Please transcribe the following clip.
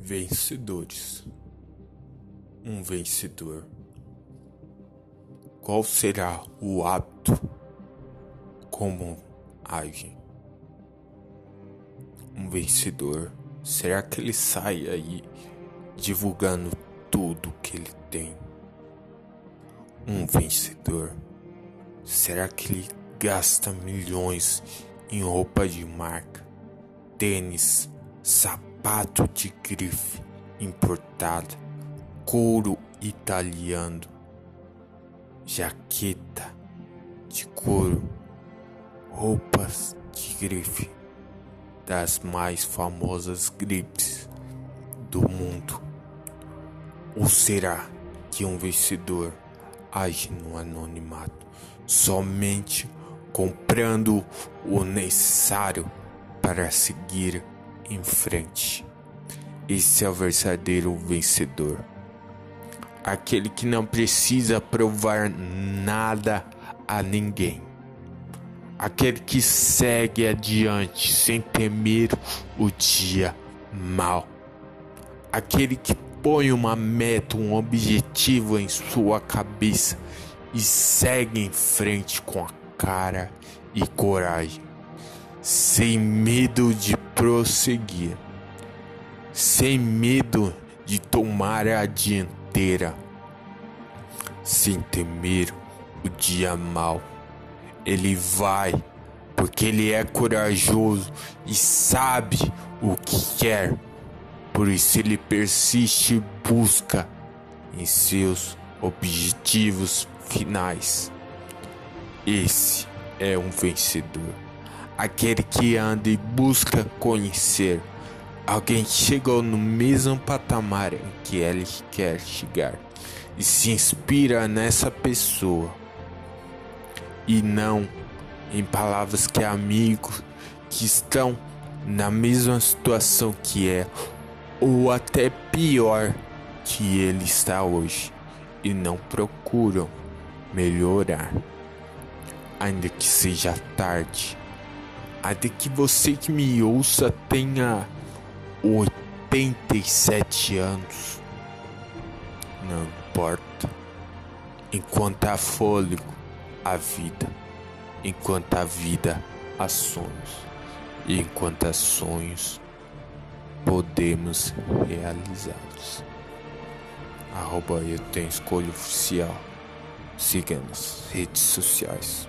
Vencedores. Um vencedor. Qual será o hábito? Como age? Um vencedor. Será que ele sai aí divulgando tudo que ele tem? Um vencedor. Será que ele gasta milhões em roupa de marca, tênis, sapatos? Sapato de grife importada, couro italiano, jaqueta de couro, roupas de grife das mais famosas gripes do mundo. Ou será que um vencedor age no anonimato somente comprando o necessário para seguir em frente. Esse é o verdadeiro vencedor. Aquele que não precisa provar nada a ninguém. Aquele que segue adiante sem temer o dia mal. Aquele que põe uma meta, um objetivo em sua cabeça e segue em frente com a cara e coragem, sem medo de prosseguir, sem medo de tomar a dianteira, sem temer o dia mal. Ele vai porque ele é corajoso e sabe o que quer. Por isso ele persiste e busca em seus objetivos finais. Esse é um vencedor aquele que anda e busca conhecer. Alguém chegou no mesmo patamar em que ele quer chegar e se inspira nessa pessoa e não em palavras que amigos que estão na mesma situação que é ou até pior que ele está hoje e não procuram melhorar, ainda que seja tarde até que você que me ouça tenha 87 anos. Não importa. Enquanto há fôlego, há vida. Enquanto há vida, há sonhos. E enquanto há sonhos, podemos realizá-los. Arroba eu tenho escolha oficial. Siga nas redes sociais.